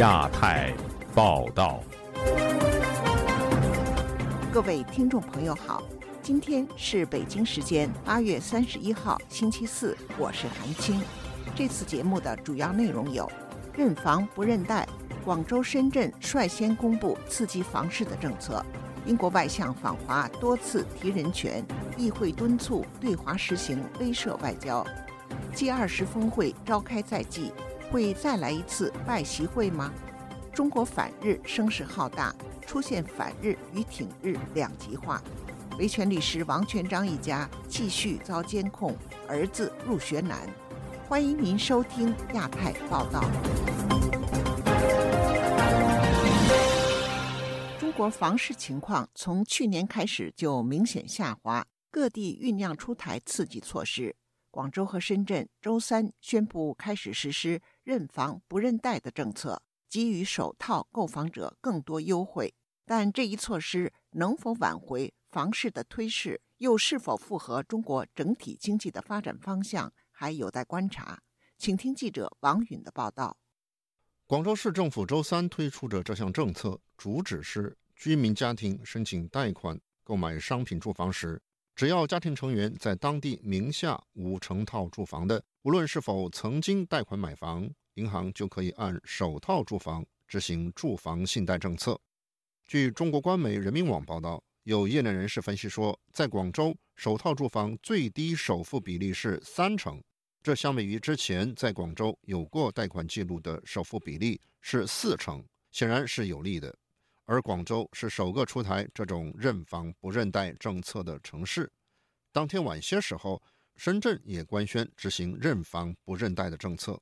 亚太报道，各位听众朋友好，今天是北京时间八月三十一号星期四，我是韩青。这次节目的主要内容有：认房不认贷，广州、深圳率先公布刺激房市的政策；英国外相访华多次提人权，议会敦促对华实行威慑外交。G 二十峰会召开在即，会再来一次拜习会吗？中国反日声势浩大，出现反日与挺日两极化。维权律师王全章一家继续遭监控，儿子入学难。欢迎您收听亚太报道。中国房市情况从去年开始就明显下滑，各地酝酿出台刺激措施。广州和深圳周三宣布开始实施认房不认贷的政策，给予首套购房者更多优惠。但这一措施能否挽回房市的推势，又是否符合中国整体经济的发展方向，还有待观察。请听记者王允的报道。广州市政府周三推出的这项政策，主旨是居民家庭申请贷款购买商品住房时。只要家庭成员在当地名下无成套住房的，无论是否曾经贷款买房，银行就可以按首套住房执行住房信贷政策。据中国官媒人民网报道，有业内人士分析说，在广州，首套住房最低首付比例是三成，这相比于之前在广州有过贷款记录的首付比例是四成，显然是有利的。而广州是首个出台这种认房不认贷政策的城市。当天晚些时候，深圳也官宣执行认房不认贷的政策。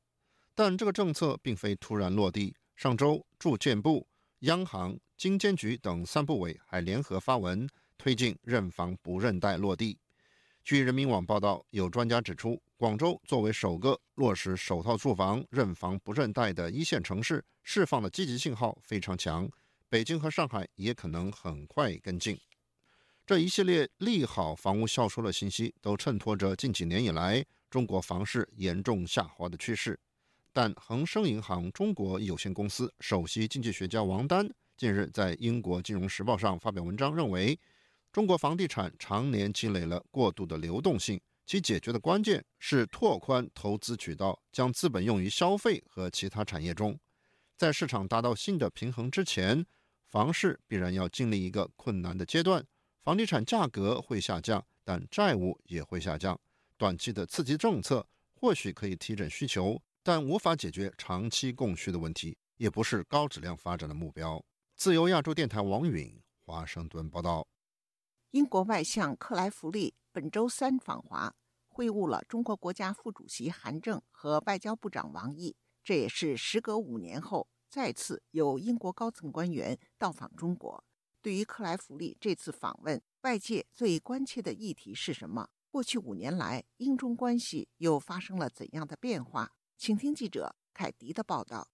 但这个政策并非突然落地。上周，住建部、央行、金监局等三部委还联合发文推进认房不认贷落地。据人民网报道，有专家指出，广州作为首个落实首套住房认房不认贷的一线城市，释放的积极信号非常强。北京和上海也可能很快跟进。这一系列利好房屋销售的信息，都衬托着近几年以来中国房市严重下滑的趋势。但恒生银行中国有限公司首席经济学家王丹近日在英国《金融时报》上发表文章，认为中国房地产常年积累了过度的流动性，其解决的关键是拓宽投资渠道，将资本用于消费和其他产业中。在市场达到新的平衡之前。房市必然要经历一个困难的阶段，房地产价格会下降，但债务也会下降。短期的刺激政策或许可以提振需求，但无法解决长期供需的问题，也不是高质量发展的目标。自由亚洲电台王允华盛顿报道。英国外相克莱弗利本周三访华，会晤了中国国家副主席韩正和外交部长王毅，这也是时隔五年后。再次有英国高层官员到访中国。对于克莱弗利这次访问，外界最关切的议题是什么？过去五年来，英中关系又发生了怎样的变化？请听记者凯迪的报道。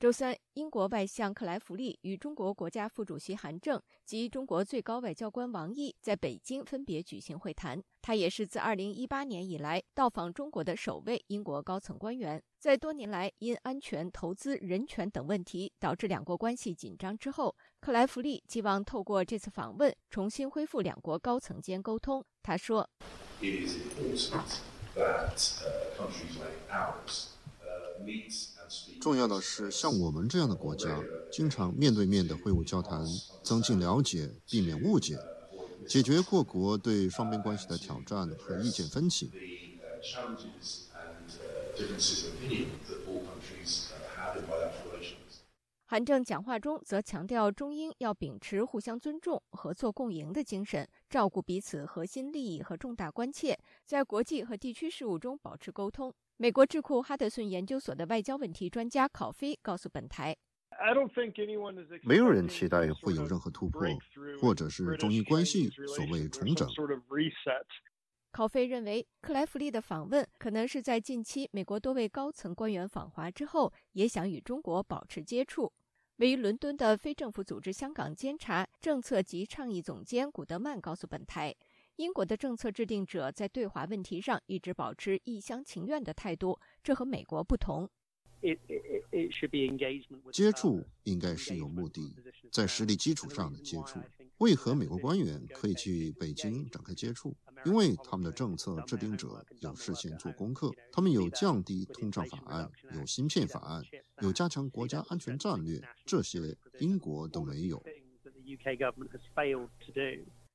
周三，英国外相克莱弗利与中国国家副主席韩正及中国最高外交官王毅在北京分别举行会谈。他也是自2018年以来到访中国的首位英国高层官员。在多年来因安全、投资、人权等问题导致两国关系紧张之后，克莱弗利希望透过这次访问重新恢复两国高层间沟通。他说。重要的是，像我们这样的国家，经常面对面的会晤交谈，增进了解，避免误解，解决各国对双边关系的挑战和意见分歧。韩正讲话中则强调，中英要秉持互相尊重、合作共赢的精神，照顾彼此核心利益和重大关切，在国际和地区事务中保持沟通。美国智库哈德逊研究所的外交问题专家考菲告诉本台：“没有人期待会有任何突破，或者是中英关系所谓重整。”考菲认为，克莱弗利的访问可能是在近期美国多位高层官员访华之后，也想与中国保持接触。位于伦敦的非政府组织香港监察政策及倡议总监古德曼告诉本台。英国的政策制定者在对华问题上一直保持一厢情愿的态度，这和美国不同。接触应该是有目的，在实力基础上的接触。为何美国官员可以去北京展开接触？因为他们的政策制定者有事先做功课，他们有降低通胀法案，有芯片法案，有加强国家安全战略，这些英国都没有。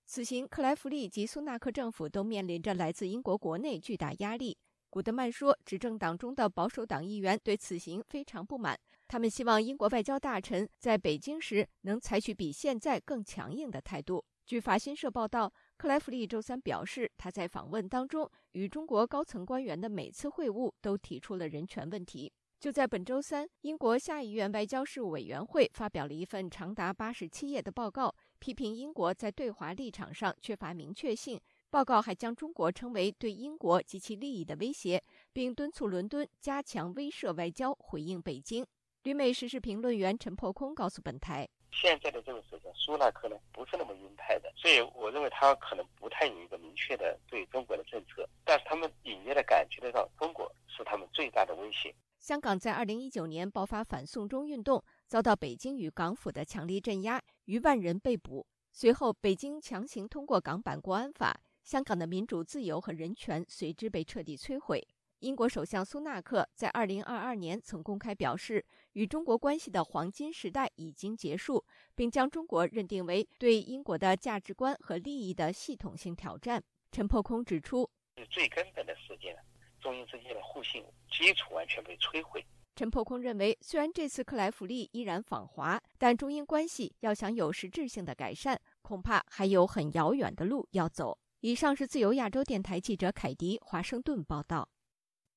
此行，克莱弗利及苏纳克政府都面临着来自英国国内巨大压力。古德曼说，执政党中的保守党议员对此行非常不满，他们希望英国外交大臣在北京时能采取比现在更强硬的态度。据法新社报道，克莱弗利周三表示，他在访问当中与中国高层官员的每次会晤都提出了人权问题。就在本周三，英国下议院外交事务委员会发表了一份长达八十七页的报告，批评英国在对华立场上缺乏明确性。报告还将中国称为对英国及其利益的威胁，并敦促伦敦加强威慑外交，回应北京。旅美时事评论员陈破空告诉本台：“现在的这个首相苏纳克呢，不是那么鹰派的，所以我认为他可能不太有一个明确的对中国的政策。但是他们隐约的感觉得到，中国是他们最大的威胁。”香港在二零一九年爆发反送中运动，遭到北京与港府的强力镇压，逾万人被捕。随后，北京强行通过港版国安法，香港的民主自由和人权随之被彻底摧毁。英国首相苏纳克在二零二二年曾公开表示，与中国关系的黄金时代已经结束，并将中国认定为对英国的价值观和利益的系统性挑战。陈破空指出，最根本的事件。中英之间的互信基础完全被摧毁。陈破空认为，虽然这次克莱弗利依然访华，但中英关系要想有实质性的改善，恐怕还有很遥远的路要走。以上是自由亚洲电台记者凯迪华盛顿报道。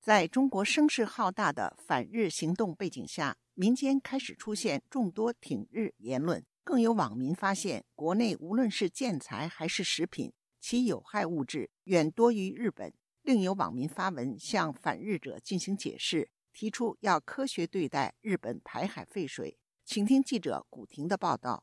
在中国声势浩大的反日行动背景下，民间开始出现众多挺日言论，更有网民发现，国内无论是建材还是食品，其有害物质远多于日本。另有网民发文向反日者进行解释，提出要科学对待日本排海废水。请听记者古婷的报道。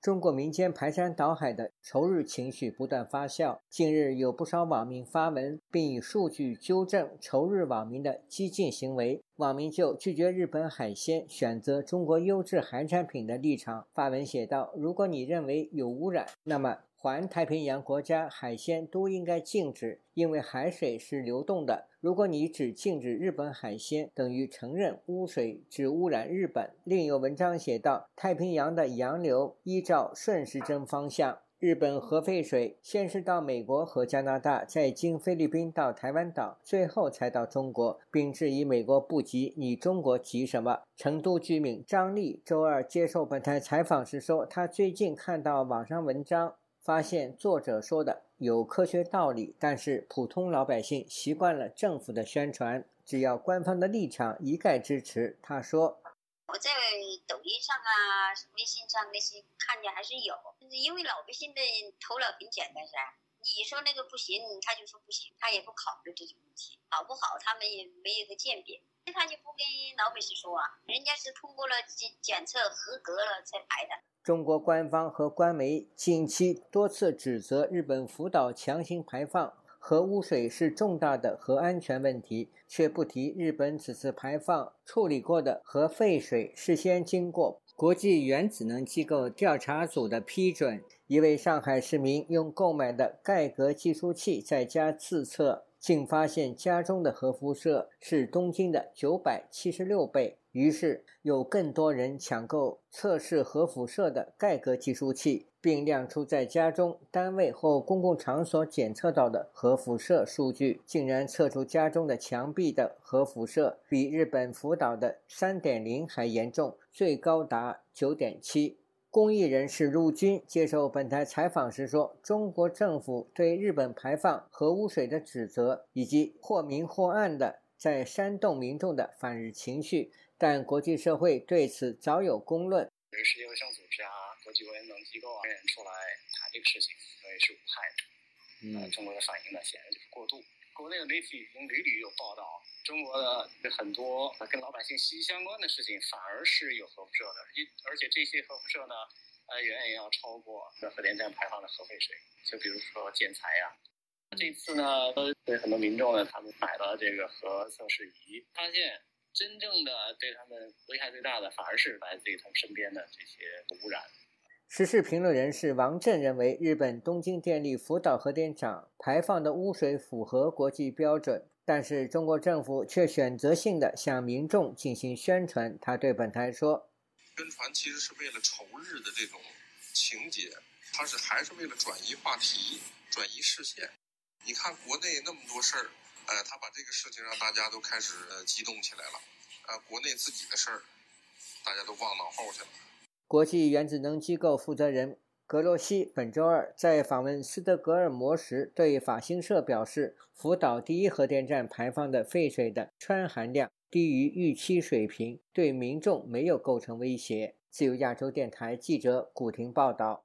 中国民间排山倒海的仇日情绪不断发酵。近日，有不少网民发文，并以数据纠正仇日网民的激进行为。网民就拒绝日本海鲜、选择中国优质海产品的立场发文写道：“如果你认为有污染，那么。”环太平洋国家海鲜都应该禁止，因为海水是流动的。如果你只禁止日本海鲜，等于承认污水只污染日本。另有文章写道：太平洋的洋流依照顺时针方向，日本核废水先是到美国和加拿大，再经菲律宾到台湾岛，最后才到中国，并质疑美国不急，你中国急什么？成都居民张丽周二接受本台采访时说，他最近看到网上文章。发现作者说的有科学道理，但是普通老百姓习惯了政府的宣传，只要官方的立场一概支持。他说：“我在抖音上啊、微信上那些看见还是有，因为老百姓的头脑很简单噻。你说那个不行，他就说不行，他也不考虑这些问题好不好，他们也没有个鉴别，他就不跟老百姓说啊，人家是通过了检检测合格了才排的。”中国官方和官媒近期多次指责日本福岛强行排放核污水是重大的核安全问题，却不提日本此次排放处理过的核废水事先经过国际原子能机构调查组的批准。一位上海市民用购买的盖格计数器在家自测，竟发现家中的核辐射是东京的九百七十六倍。于是有更多人抢购测试核辐射的盖格计数器，并亮出在家中、单位或公共场所检测到的核辐射数据，竟然测出家中的墙壁的核辐射比日本福岛的三点零还严重，最高达九点七。公益人士陆军接受本台采访时说：“中国政府对日本排放核污水的指责，以及或明或暗的在煽动民众的反日情绪。”但国际社会对此早有公论。这个世界卫生组织啊，国际原子能机构啊，人出来谈这个事情，认为是无害的。嗯，中国的反应呢，显然就是过度。国内的媒体已经屡屡有报道，中国的很多跟老百姓息息相关的事情，反而是有核辐射的，而且这些核辐射呢，呃，远远要超过核电站排放的核废水。就比如说建材呀，这次呢，对很多民众呢，他们买了这个核测试仪，发现。真正的对他们危害最大的，反而是来自于他们身边的这些污染。时事评论人士王震认为，日本东京电力福岛核电厂排放的污水符合国际标准，但是中国政府却选择性的向民众进行宣传。他对本台说：“宣传其实是为了仇日的这种情节，他是还是为了转移话题、转移视线。你看国内那么多事儿，呃，他把这个事情让大家都开始激动起来了，呃，国内自己的事儿，大家都忘脑后去了。”国际原子能机构负责人格罗西本周二在访问斯德哥尔摩时，对法新社表示，福岛第一核电站排放的废水的氚含量低于预期水平，对民众没有构成威胁。自由亚洲电台记者古婷报道。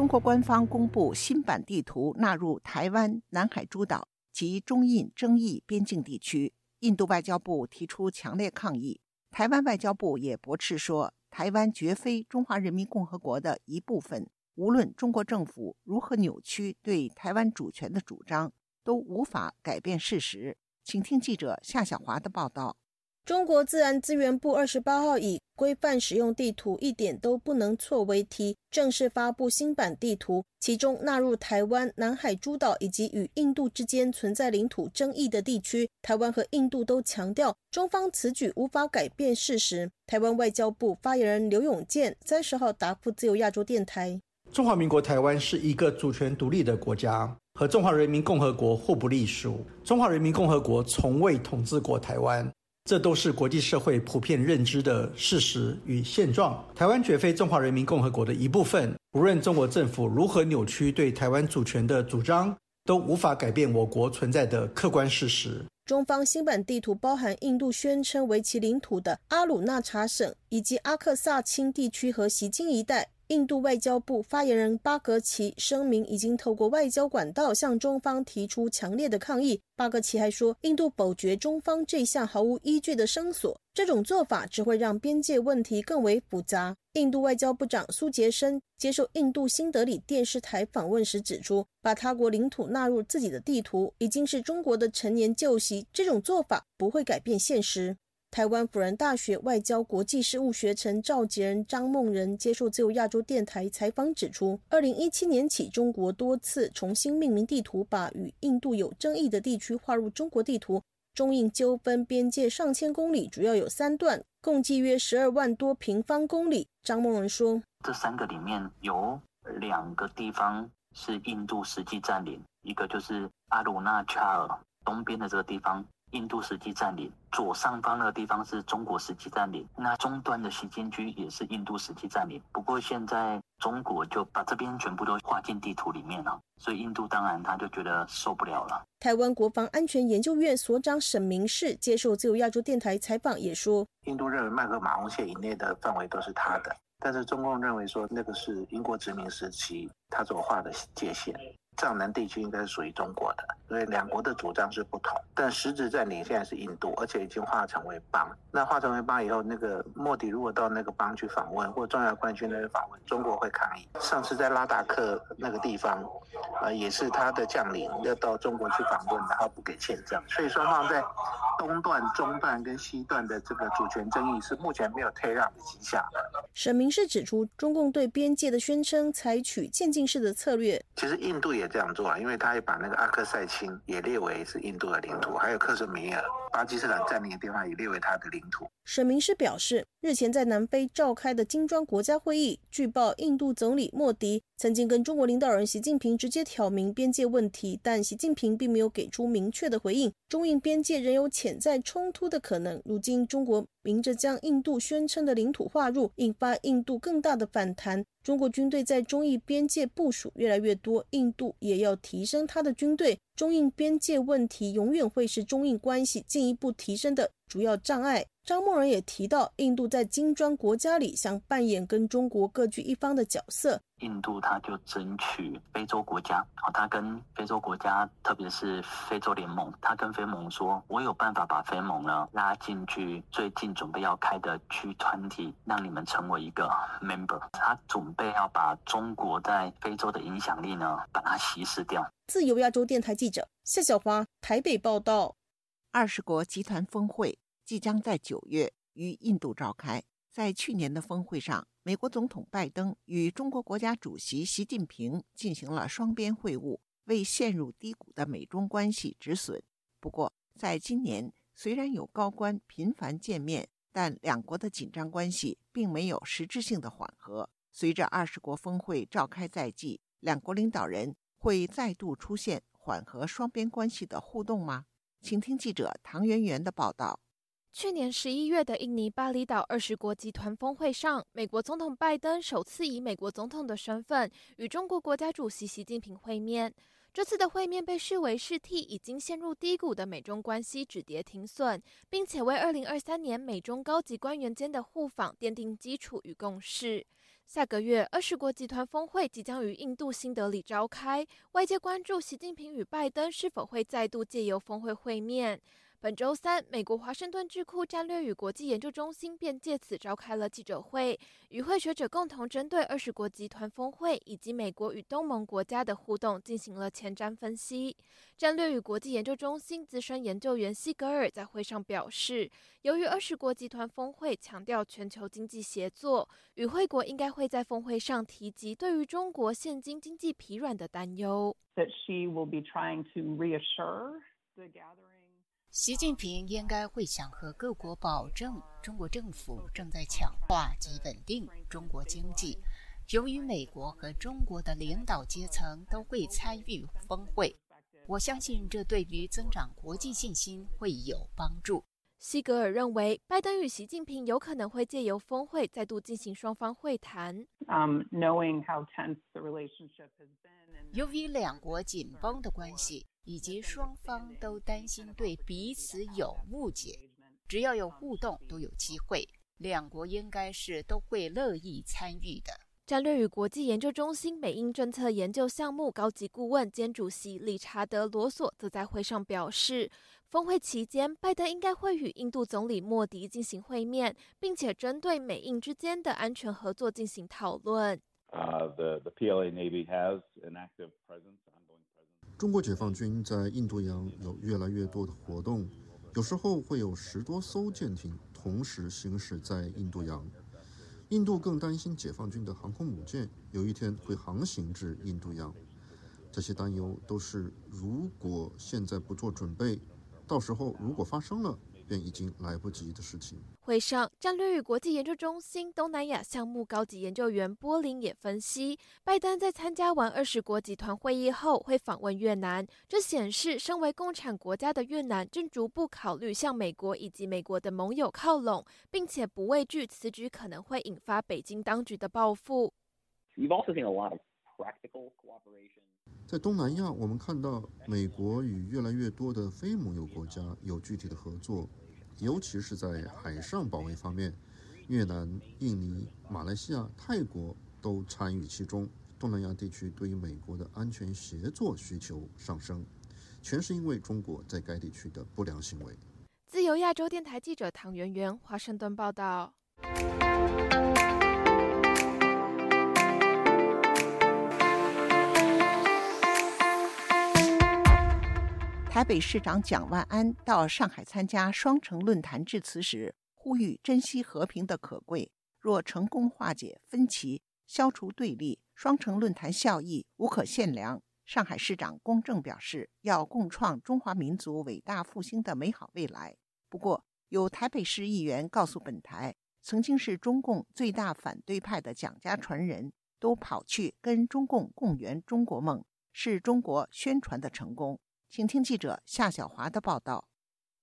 中国官方公布新版地图，纳入台湾、南海诸岛及中印争议边境地区。印度外交部提出强烈抗议，台湾外交部也驳斥说，台湾绝非中华人民共和国的一部分。无论中国政府如何扭曲对台湾主权的主张，都无法改变事实。请听记者夏小华的报道。中国自然资源部二十八号以“规范使用地图，一点都不能错”为题，正式发布新版地图，其中纳入台湾、南海诸岛以及与印度之间存在领土争议的地区。台湾和印度都强调，中方此举无法改变事实。台湾外交部发言人刘永健三十号答复自由亚洲电台：“中华民国台湾是一个主权独立的国家，和中华人民共和国互不隶属。中华人民共和国从未统治过台湾。”这都是国际社会普遍认知的事实与现状。台湾绝非中华人民共和国的一部分。无论中国政府如何扭曲对台湾主权的主张，都无法改变我国存在的客观事实。中方新版地图包含印度宣称为其领土的阿鲁纳查省以及阿克萨钦地区和西京一带。印度外交部发言人巴格奇声明，已经透过外交管道向中方提出强烈的抗议。巴格奇还说，印度否决中方这项毫无依据的声索，这种做法只会让边界问题更为复杂。印度外交部长苏杰生接受印度新德里电视台访问时指出，把他国领土纳入自己的地图已经是中国的陈年旧习，这种做法不会改变现实。台湾辅仁大学外交国际事务学程召集人张梦仁接受自由亚洲电台采访指出，二零一七年起，中国多次重新命名地图，把与印度有争议的地区划入中国地图。中印纠纷边界上千公里，主要有三段，共计约十二万多平方公里。张梦仁说：“这三个里面有两个地方是印度实际占领，一个就是阿鲁纳恰尔东边的这个地方。”印度实际占领左上方那个地方是中国实际占领，那中端的西京区也是印度实际占领。不过现在中国就把这边全部都划进地图里面了，所以印度当然他就觉得受不了了。台湾国防安全研究院所长沈明世接受自由亚洲电台采访也说，印度认为麦克马洪线以内的范围都是他的，但是中共认为说那个是英国殖民时期他所画的界限。藏南地区应该是属于中国的，所以两国的主张是不同。但实质占领现在是印度，而且已经化成为邦。那化成为邦以后，那个莫迪如果到那个邦去访问，或重要官去那边访问，中国会抗议。上次在拉达克那个地方，啊，也是他的将领要到中国去访问，然后不给签证。所以双方在东段、中段跟西段的这个主权争议是目前没有退让的迹象的。沈明是指出，中共对边界的宣称采取渐进式的策略。其实印度也。这样做啊，因为他也把那个阿克塞钦也列为是印度的领土，还有克什米尔、巴基斯坦占领的地方也列为他的领土。沈明师表示，日前在南非召开的金砖国家会议，据报印度总理莫迪曾经跟中国领导人习近平直接挑明边界问题，但习近平并没有给出明确的回应。中印边界仍有潜在冲突的可能。如今中国明着将印度宣称的领土划入，引发印度更大的反弹。中国军队在中印边界部署越来越多，印度也要提升他的军队。中印边界问题永远会是中印关系进一步提升的主要障碍。张默仁也提到，印度在金砖国家里想扮演跟中国各据一方的角色。印度他就争取非洲国家，哦，他跟非洲国家，特别是非洲联盟，他跟非盟说，我有办法把非盟呢拉进去，最近准备要开的 G 团体，让你们成为一个 member。他准备要把中国在非洲的影响力呢，把它稀释掉。自由亚洲电台记者夏小华台北报道。二十国集团峰会即将在九月于印度召开。在去年的峰会上，美国总统拜登与中国国家主席习近平进行了双边会晤，为陷入低谷的美中关系止损。不过，在今年，虽然有高官频繁见面，但两国的紧张关系并没有实质性的缓和。随着二十国峰会召开在即，两国领导人会再度出现缓和双边关系的互动吗？请听记者唐媛媛的报道。去年十一月的印尼巴厘岛二十国集团峰会上，美国总统拜登首次以美国总统的身份与中国国家主席习近平会面。这次的会面被视为是替已经陷入低谷的美中关系止跌停损，并且为二零二三年美中高级官员间的互访奠定基础与共识。下个月二十国集团峰会即将于印度新德里召开，外界关注习近平与拜登是否会再度借由峰会会面。本周三，美国华盛顿智库战略与国际研究中心便借此召开了记者会，与会学者共同针对二十国集团峰会以及美国与东盟国家的互动进行了前瞻分析。战略与国际研究中心资深研究员西格尔在会上表示，由于二十国集团峰会强调全球经济协作，与会国应该会在峰会上提及对于中国现今经济疲软的担忧。That she will be trying to reassure the gathering. 习近平应该会想和各国保证，中国政府正在强化及稳定中国经济。由于美国和中国的领导阶层都会参与峰会，我相信这对于增长国际信心会有帮助。西格尔认为，拜登与习近平有可能会借由峰会再度进行双方会谈。由于两国紧绷的关系。以及双方都担心对彼此有误解，只要有互动都有机会，两国应该是都会乐意参与的。战略与国际研究中心美英政策研究项目高级顾问兼主席理查德·罗索则在会上表示，峰会期间，拜登应该会与印度总理莫迪进行会面，并且针对美印之间的安全合作进行讨论。中国解放军在印度洋有越来越多的活动，有时候会有十多艘舰艇同时行驶在印度洋。印度更担心解放军的航空母舰有一天会航行至印度洋。这些担忧都是如果现在不做准备，到时候如果发生了。便已经来不及的事情。会上，战略与国际研究中心东南亚项目高级研究员波林也分析，拜登在参加完二十国集团会议后会访问越南，这显示身为共产国家的越南正逐步考虑向美国以及美国的盟友靠拢，并且不畏惧此举可能会引发北京当局的报复。在东南亚，我们看到美国与越来越多的非盟友国家有具体的合作。尤其是在海上保卫方面，越南、印尼、马来西亚、泰国都参与其中。东南亚地区对于美国的安全协作需求上升，全是因为中国在该地区的不良行为。自由亚洲电台记者唐媛媛，华盛顿报道。台北市长蒋万安到上海参加双城论坛致辞时，呼吁珍惜和平的可贵。若成功化解分歧、消除对立，双城论坛效益无可限量。上海市长龚正表示，要共创中华民族伟大复兴的美好未来。不过，有台北市议员告诉本台，曾经是中共最大反对派的蒋家传人都跑去跟中共共圆中国梦，是中国宣传的成功。请听记者夏小华的报道。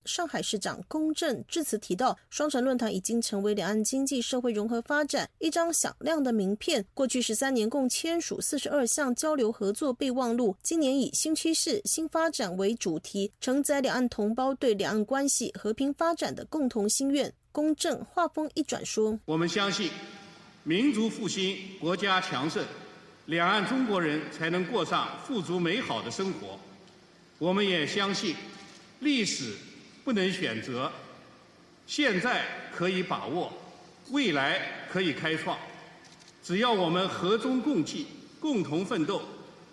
上海市长龚正致辞提到，双城论坛已经成为两岸经济社会融合发展一张响亮的名片。过去十三年共签署四十二项交流合作备忘录，今年以新趋势、新发展为主题，承载两岸同胞对两岸关系和平发展的共同心愿。公正，话锋一转说：“我们相信，民族复兴，国家强盛，两岸中国人才能过上富足美好的生活。我们也相信，历史不能选择，现在可以把握，未来可以开创。只要我们和衷共济，共同奋斗，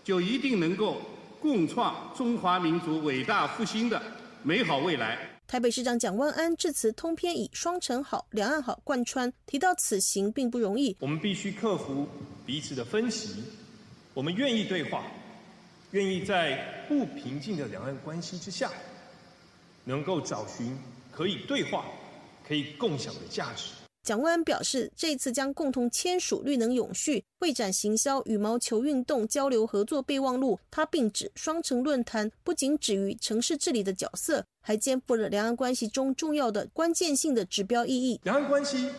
就一定能够共创中华民族伟大复兴的美好未来。”台北市长蒋万安致辞通篇以“双城好，两岸好”贯穿，提到此行并不容易。我们必须克服彼此的分歧，我们愿意对话，愿意在不平静的两岸关系之下，能够找寻可以对话、可以共享的价值。蒋万安表示，这次将共同签署绿能永续会展行销羽毛球运动交流合作备忘录。他并指，双城论坛不仅止于城市治理的角色，还肩负了两岸关系中重要的关键性的指标意义。两岸关系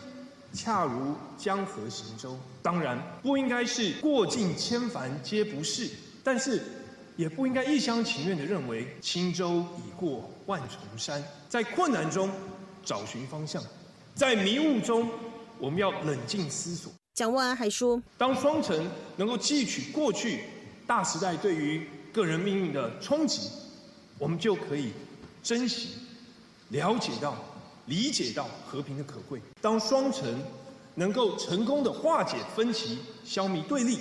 恰如江河行舟，当然不应该是过尽千帆皆不是，但是也不应该一厢情愿地认为轻舟已过万重山，在困难中找寻方向。在迷雾中，我们要冷静思索。蒋万安还说，当双城能够汲取过去大时代对于个人命运的冲击，我们就可以珍惜、了解到、理解到和平的可贵。当双城能够成功的化解分歧、消弭对立，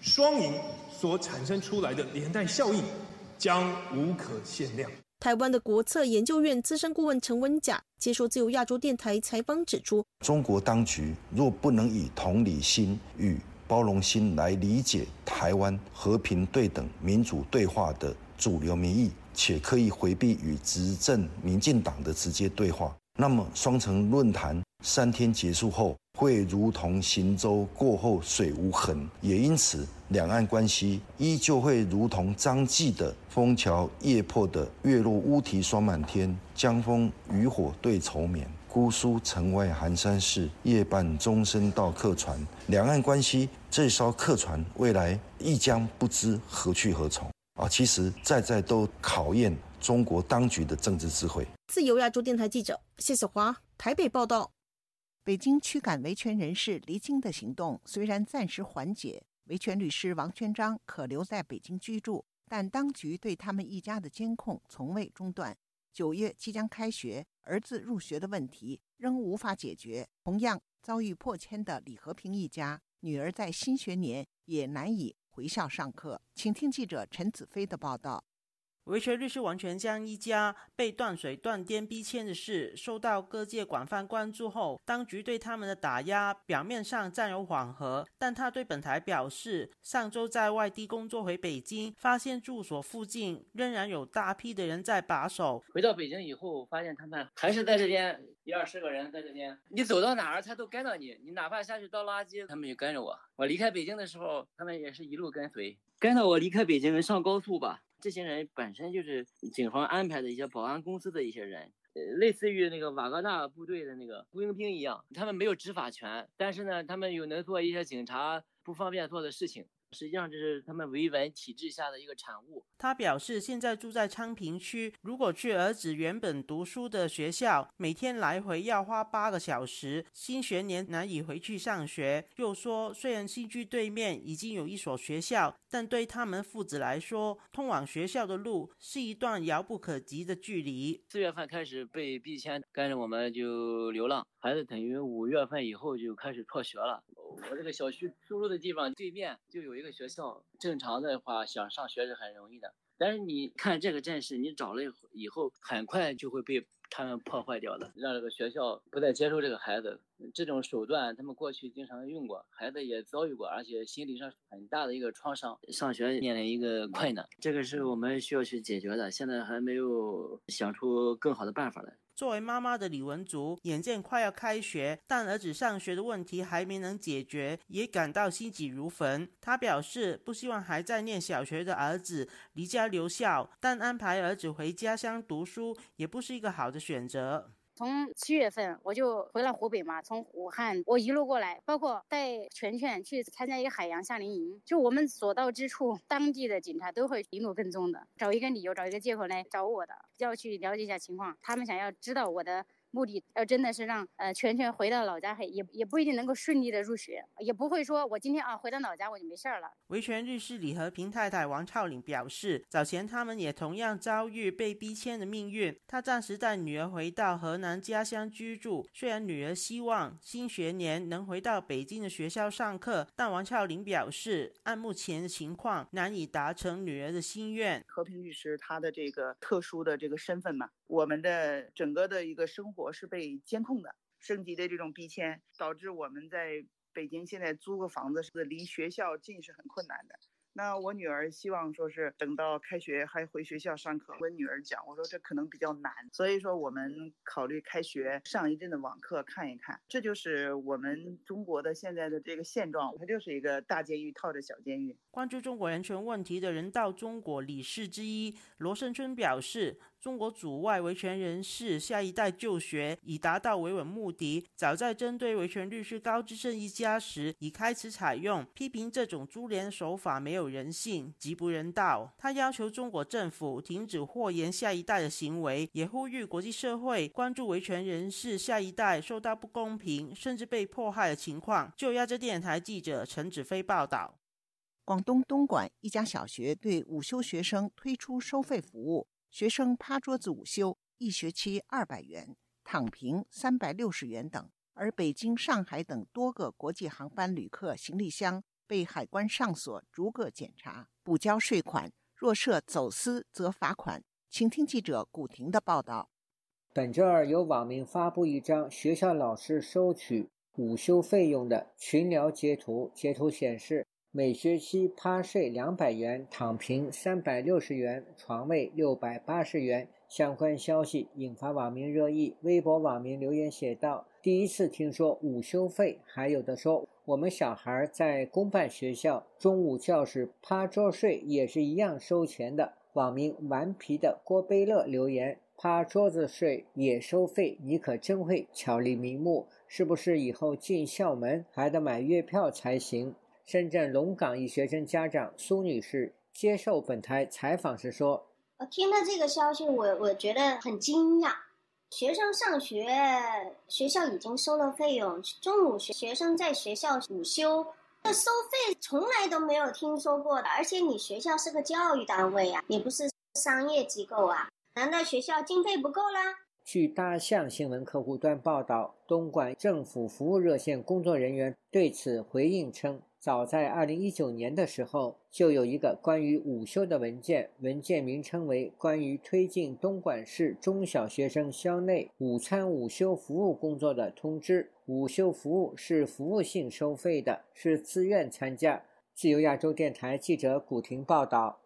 双赢所产生出来的连带效应将无可限量。台湾的国策研究院资深顾问陈文甲接受自由亚洲电台采访指出，中国当局若不能以同理心与包容心来理解台湾和平对等、民主对话的主流民意，且刻意回避与执政民进党的直接对话，那么双城论坛三天结束后。会如同行舟过后水无痕，也因此两岸关系依旧会如同张继的“枫桥夜泊的月落乌啼霜满天，江枫渔火对愁眠。姑苏城外寒山寺，夜半钟声到客船。”两岸关系这艘客船未来亦将不知何去何从啊！其实在在都考验中国当局的政治智慧。自由亚洲电台记者谢小华台北报道。北京驱赶维权人士离京的行动虽然暂时缓解，维权律师王全章可留在北京居住，但当局对他们一家的监控从未中断。九月即将开学，儿子入学的问题仍无法解决。同样遭遇破迁的李和平一家，女儿在新学年也难以回校上课。请听记者陈子飞的报道。维权律师王全江一家被断水断电逼迁的事，受到各界广泛关注后，当局对他们的打压表面上暂有缓和，但他对本台表示，上周在外地工作回北京，发现住所附近仍然有大批的人在把守。回到北京以后，发现他们还是在这边一二十个人在这边，你走到哪儿他都跟到你，你哪怕下去倒垃圾，他们就跟着我。我离开北京的时候，他们也是一路跟随，跟着我离开北京上高速吧。这些人本身就是警方安排的一些保安公司的一些人，呃，类似于那个瓦格纳部队的那个雇佣兵一样，他们没有执法权，但是呢，他们又能做一些警察不方便做的事情。实际上这是他们维稳体制下的一个产物。他表示，现在住在昌平区，如果去儿子原本读书的学校，每天来回要花八个小时，新学年难以回去上学。又说，虽然新居对面已经有一所学校，但对他们父子来说，通往学校的路是一段遥不可及的距离。四月份开始被逼迁，跟着我们就流浪，孩子等于五月份以后就开始辍学了。我这个小区出入的地方对面就有一个学校，正常的话想上学是很容易的。但是你看这个阵势，你找了以后，很快就会被他们破坏掉的，让这个学校不再接受这个孩子。这种手段他们过去经常用过，孩子也遭遇过，而且心理上很大的一个创伤，上学面临一个困难，这个是我们需要去解决的。现在还没有想出更好的办法来。作为妈妈的李文竹，眼见快要开学，但儿子上学的问题还没能解决，也感到心急如焚。他表示，不希望还在念小学的儿子离家留校，但安排儿子回家乡读书也不是一个好的选择。从七月份我就回了湖北嘛，从武汉我一路过来，包括带全全去参加一个海洋夏令营，就我们所到之处，当地的警察都会一路跟踪的，找一个理由，找一个借口来找我的，要去了解一下情况，他们想要知道我的。目的要真的是让呃全全回到老家，也也不一定能够顺利的入学，也不会说我今天啊回到老家我就没事儿了。维权律师李和平太太王超玲表示，早前他们也同样遭遇被逼迁的命运。他暂时带女儿回到河南家乡居住，虽然女儿希望新学年能回到北京的学校上课，但王超玲表示，按目前的情况难以达成女儿的心愿。和平律师他的这个特殊的这个身份嘛，我们的整个的一个生活。我是被监控的，升级的这种逼迁，导致我们在北京现在租个房子是离学校近是很困难的。那我女儿希望说是等到开学还回学校上课。我女儿讲，我说这可能比较难，所以说我们考虑开学上一阵的网课看一看。这就是我们中国的现在的这个现状，它就是一个大监狱套着小监狱。关注中国人权问题的人道中国理事之一罗胜春表示。中国主外维权人士下一代就学，以达到维稳目的。早在针对维权律师高志胜一家时，已开始采用，批评这种株连手法没有人性，极不人道。他要求中国政府停止祸延下一代的行为，也呼吁国际社会关注维权人士下一代受到不公平甚至被迫害的情况。就亚洲电台记者陈子飞报道：广东东莞一家小学对午休学生推出收费服务。学生趴桌子午休，一学期二百元；躺平三百六十元等。而北京、上海等多个国际航班旅客行李箱被海关上锁，逐个检查，补交税款。若涉走私，则罚款。请听记者古婷的报道。本周二，有网民发布一张学校老师收取午休费用的群聊截图，截图显示。每学期趴睡两百元，躺平三百六十元，床位六百八十元。相关消息引发网民热议。微博网民留言写道：“第一次听说午休费，还有的说我们小孩在公办学校中午教室趴桌睡也是一样收钱的。”网民顽皮的郭贝乐留言：“趴桌子睡也收费，你可真会巧立名目，是不是以后进校门还得买月票才行？”深圳龙岗一学生家长苏女士接受本台采访时说：“我听到这个消息，我我觉得很惊讶。学生上学，学校已经收了费用，中午学学生在学校午休，这收费从来都没有听说过的。而且你学校是个教育单位啊，你不是商业机构啊？难道学校经费不够啦？”据大象新闻客户端报道，东莞政府服务热线工作人员对此回应称。早在二零一九年的时候，就有一个关于午休的文件，文件名称为《关于推进东莞市中小学生校内午餐午休服务工作的通知》。午休服务是服务性收费的，是自愿参加。自由亚洲电台记者古婷报道。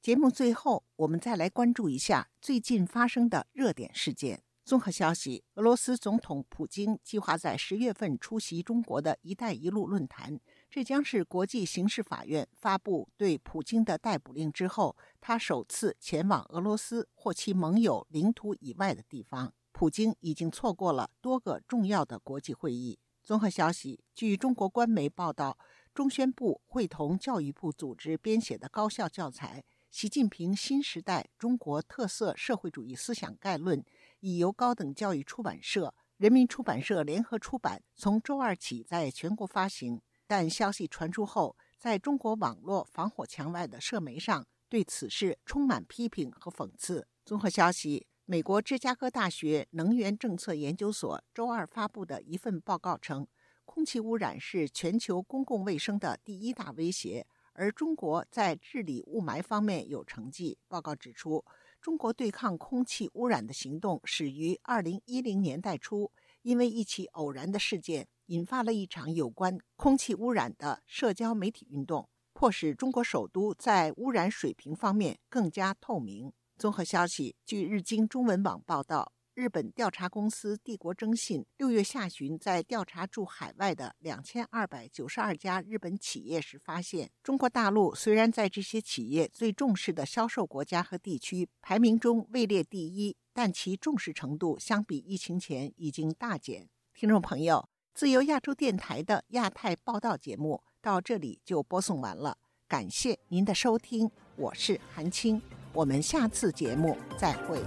节目最后，我们再来关注一下最近发生的热点事件。综合消息：俄罗斯总统普京计划在十月份出席中国的一带一路论坛。这将是国际刑事法院发布对普京的逮捕令之后，他首次前往俄罗斯或其盟友领土以外的地方。普京已经错过了多个重要的国际会议。综合消息，据中国官媒报道，中宣部会同教育部组织编写的高校教材《习近平新时代中国特色社会主义思想概论》已由高等教育出版社、人民出版社联合出版，从周二起在全国发行。但消息传出后，在中国网络防火墙外的社媒上对此事充满批评和讽刺。综合消息，美国芝加哥大学能源政策研究所周二发布的一份报告称，空气污染是全球公共卫生的第一大威胁，而中国在治理雾霾方面有成绩。报告指出，中国对抗空气污染的行动始于2010年代初，因为一起偶然的事件。引发了一场有关空气污染的社交媒体运动，迫使中国首都在污染水平方面更加透明。综合消息，据日经中文网报道，日本调查公司帝国征信六月下旬在调查驻海外的两千二百九十二家日本企业时发现，中国大陆虽然在这些企业最重视的销售国家和地区排名中位列第一，但其重视程度相比疫情前已经大减。听众朋友。自由亚洲电台的亚太报道节目到这里就播送完了，感谢您的收听，我是韩青，我们下次节目再会。